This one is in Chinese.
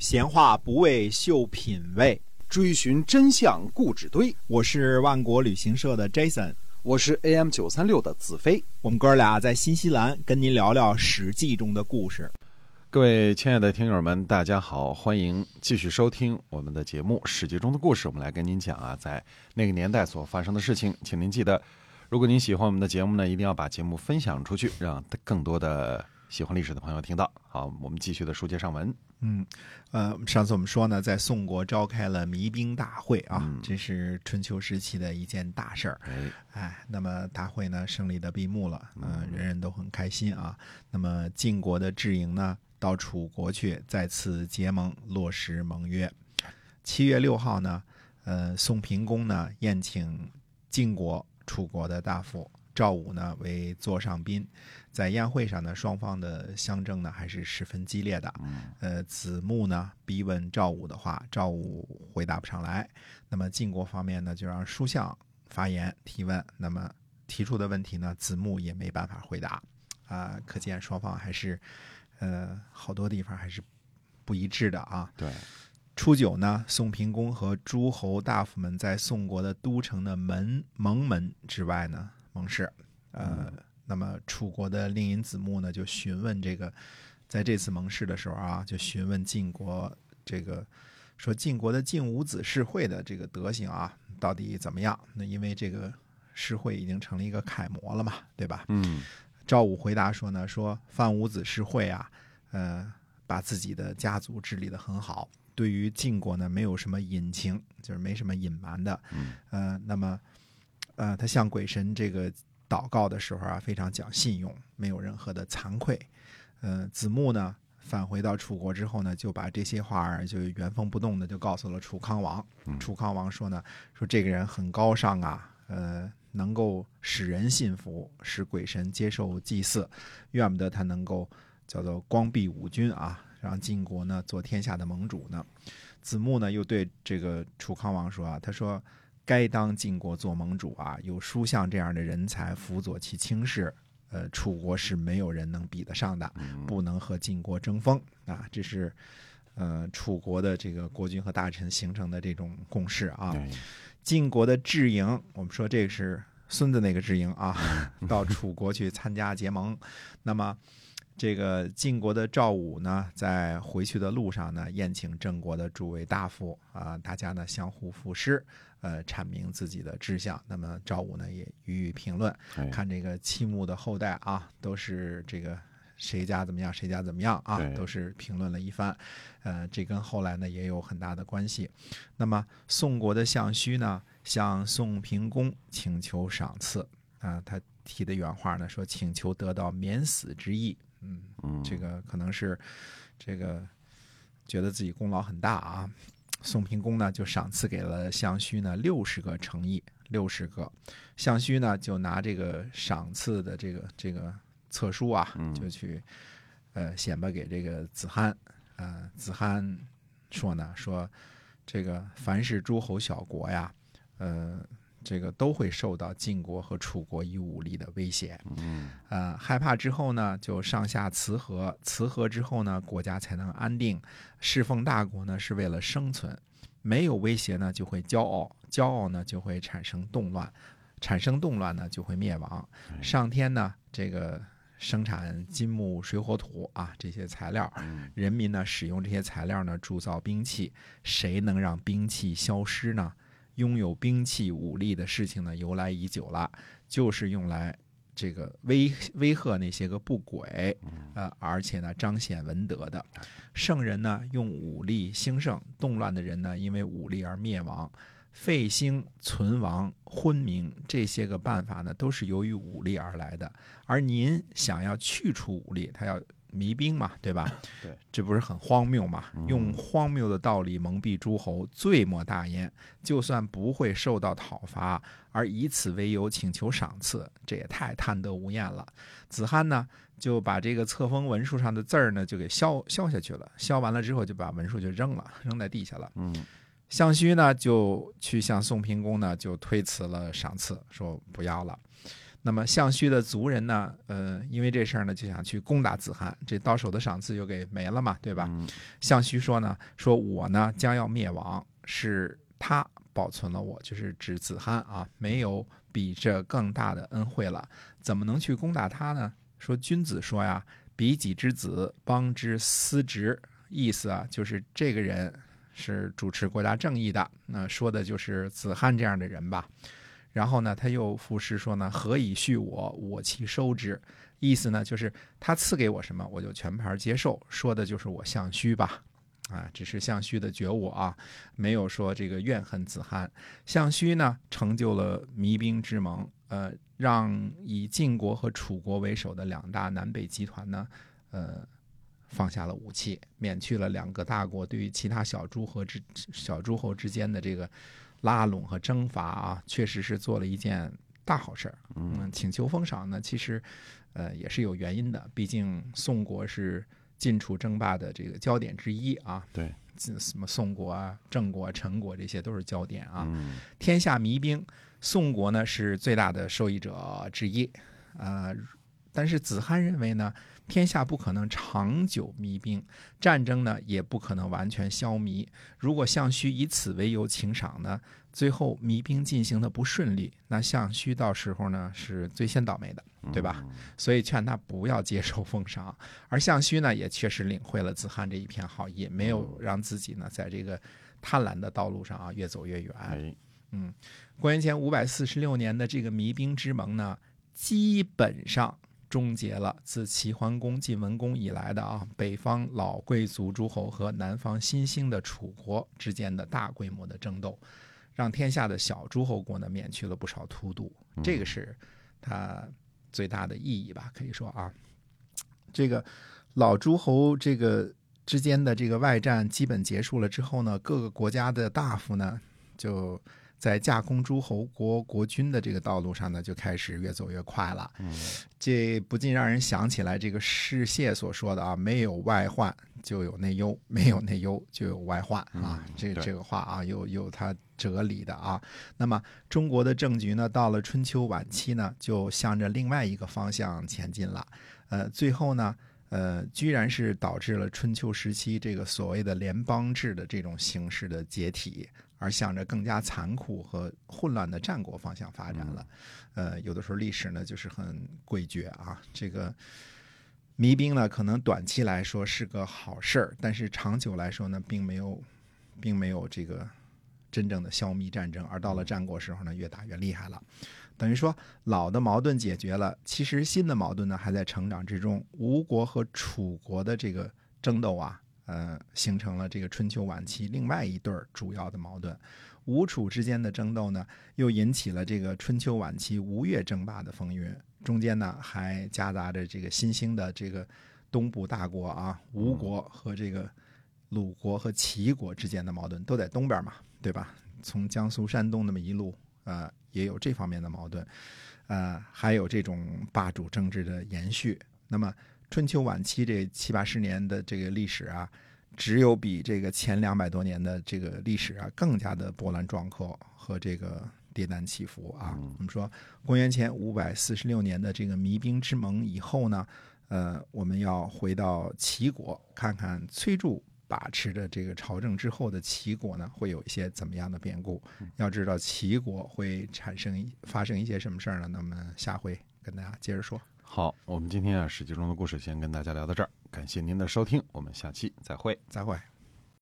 闲话不为秀品味，追寻真相故纸堆。我是万国旅行社的 Jason，我是 AM 九三六的子飞。我们哥俩在新西兰跟您聊聊《史记》中的故事。各位亲爱的听友们，大家好，欢迎继续收听我们的节目《史记》中的故事。我们来跟您讲啊，在那个年代所发生的事情。请您记得，如果您喜欢我们的节目呢，一定要把节目分享出去，让更多的喜欢历史的朋友听到。好，我们继续的书接上文。嗯，呃，上次我们说呢，在宋国召开了弭兵大会啊，这是春秋时期的一件大事儿。哎，那么大会呢胜利的闭幕了，嗯，人人都很开心啊。那么晋国的智营呢，到楚国去再次结盟，落实盟约。七月六号呢，呃，宋平公呢宴请晋国、楚国的大夫。赵武呢为座上宾，在宴会上呢，双方的相争呢还是十分激烈的。呃，子木呢逼问赵武的话，赵武回答不上来。那么晋国方面呢，就让书相发言提问。那么提出的问题呢，子木也没办法回答。啊，可见双方还是呃好多地方还是不一致的啊。对。初九呢，宋平公和诸侯大夫们在宋国的都城的门蒙门之外呢。盟誓，呃，那么楚国的令尹子木呢，就询问这个，在这次盟誓的时候啊，就询问晋国这个，说晋国的晋武子世会的这个德行啊，到底怎么样？那因为这个世会已经成了一个楷模了嘛，对吧？嗯。赵武回答说呢，说范武子世会啊，呃，把自己的家族治理得很好，对于晋国呢，没有什么隐情，就是没什么隐瞒的。嗯。呃，那么。呃，他向鬼神这个祷告的时候啊，非常讲信用，没有任何的惭愧。呃，子木呢返回到楚国之后呢，就把这些话儿就原封不动的就告诉了楚康王。楚康王说呢，说这个人很高尚啊，呃，能够使人信服，使鬼神接受祭祀，怨不得他能够叫做光弼五军啊，让晋国呢做天下的盟主呢。子木呢又对这个楚康王说啊，他说。该当晋国做盟主啊！有叔向这样的人才辅佐其轻视，呃，楚国是没有人能比得上的，不能和晋国争锋啊！这是，呃，楚国的这个国君和大臣形成的这种共识啊。晋国的智营，我们说这是孙子那个智营啊，到楚国去参加结盟。那么，这个晋国的赵武呢，在回去的路上呢，宴请郑国的诸位大夫啊，大家呢相互赋诗。呃，阐明自己的志向。那么赵武呢，也予以评论。看这个七穆的后代啊，都是这个谁家怎么样，谁家怎么样啊，都是评论了一番。呃，这跟后来呢也有很大的关系。那么宋国的相须呢，向宋平公请求赏赐啊，他提的原话呢说，请求得到免死之意。嗯，这个可能是这个觉得自己功劳很大啊。宋平公呢，就赏赐给了项须呢六十个诚意，六十个。项须呢，就拿这个赏赐的这个这个册书啊，就去呃显摆给这个子罕。呃，子罕说呢，说这个凡是诸侯小国呀，呃。这个都会受到晋国和楚国以武力的威胁，嗯，呃，害怕之后呢，就上下辞和，辞和之后呢，国家才能安定。侍奉大国呢，是为了生存，没有威胁呢，就会骄傲，骄傲呢，就会产生动乱，产生动乱呢，就会灭亡。上天呢，这个生产金木水火土啊这些材料，人民呢，使用这些材料呢，铸造兵器，谁能让兵器消失呢？拥有兵器武力的事情呢，由来已久了，就是用来这个威威吓那些个不轨，呃，而且呢彰显文德的圣人呢，用武力兴盛；动乱的人呢，因为武力而灭亡。废兴存亡昏明这些个办法呢，都是由于武力而来的。而您想要去除武力，他要。迷兵嘛，对吧？对，这不是很荒谬嘛？用荒谬的道理蒙蔽诸侯，罪莫大焉。就算不会受到讨伐，而以此为由请求赏赐，这也太贪得无厌了。子罕呢，就把这个册封文书上的字儿呢，就给削削下去了。削完了之后，就把文书就扔了，扔在地下了。嗯，项须呢，就去向宋平公呢，就推辞了赏赐，说不要了。那么项须的族人呢，呃，因为这事儿呢，就想去攻打子罕，这到手的赏赐就给没了嘛，对吧？嗯项须说呢，说我呢将要灭亡，是他保存了我，就是指子罕啊，没有比这更大的恩惠了，怎么能去攻打他呢？说君子说呀，比己之子，邦之司职，意思啊，就是这个人是主持国家正义的，那说的就是子罕这样的人吧。然后呢，他又赋诗说呢：“何以续我，我其收之。”意思呢，就是他赐给我什么，我就全盘接受。说的就是我项须吧，啊，只是项须的觉悟啊，没有说这个怨恨子罕。项须呢，成就了弭兵之盟，呃，让以晋国和楚国为首的两大南北集团呢，呃，放下了武器，免去了两个大国对于其他小诸侯之小诸侯之间的这个拉拢和征伐啊，确实是做了一件大好事儿。嗯，请求封赏呢，其实呃也是有原因的，毕竟宋国是晋楚争霸的这个焦点之一啊。对，什么宋国啊、郑国、陈国这些都是焦点啊。嗯天下迷兵，宋国呢是最大的受益者之一，呃，但是子罕认为呢，天下不可能长久弭兵，战争呢也不可能完全消弭。如果项须以此为由请赏呢，最后弭兵进行的不顺利，那项须到时候呢是最先倒霉的，对吧？所以劝他不要接受封赏。而项须呢，也确实领会了子罕这一片好意，没有让自己呢在这个贪婪的道路上啊越走越远。嗯，公元前五百四十六年的这个弭兵之盟呢，基本上终结了自齐桓公、晋文公以来的啊北方老贵族诸侯和南方新兴的楚国之间的大规模的争斗，让天下的小诸侯国呢免去了不少荼毒，这个是它最大的意义吧，可以说啊，这个老诸侯这个之间的这个外战基本结束了之后呢，各个国家的大夫呢就。在架空诸侯国国君的这个道路上呢，就开始越走越快了。嗯这不禁让人想起来这个世谢所说的啊，没有外患就有内忧，没有内忧就有外患啊。嗯这这个话啊，有有它哲理的啊。那么中国的政局呢，到了春秋晚期呢，就向着另外一个方向前进了。呃，最后呢。呃，居然是导致了春秋时期这个所谓的联邦制的这种形式的解体，而向着更加残酷和混乱的战国方向发展了。呃，有的时候历史呢就是很诡谲啊。这个弭兵呢，可能短期来说是个好事儿，但是长久来说呢，并没有，并没有这个真正的消弭战争。而到了战国时候呢，越打越厉害了。等于说老的矛盾解决了，其实新的矛盾呢还在成长之中。吴国和楚国的这个争斗啊，呃，形成了这个春秋晚期另外一对儿主要的矛盾。吴楚之间的争斗呢，又引起了这个春秋晚期吴越争霸的风云，中间呢还夹杂着这个新兴的这个东部大国啊，吴国和这个鲁国和齐国之间的矛盾，都在东边嘛，对吧？从江苏、山东那么一路，呃，也有这方面的矛盾，呃，还有这种霸主政治的延续。那么春秋晚期这七八十年的这个历史啊，只有比这个前两百多年的这个历史啊更加的波澜壮阔和这个跌宕起伏啊。我们说公元前五百四十六年的这个弭兵之盟以后呢，呃，我们要回到齐国看看崔杼。把持着这个朝政之后的齐国呢，会有一些怎么样的变故？要知道齐国会产生一发生一些什么事儿呢？那么下回跟大家接着说。好，我们今天啊《史记》中的故事先跟大家聊到这儿，感谢您的收听，我们下期再会。再会。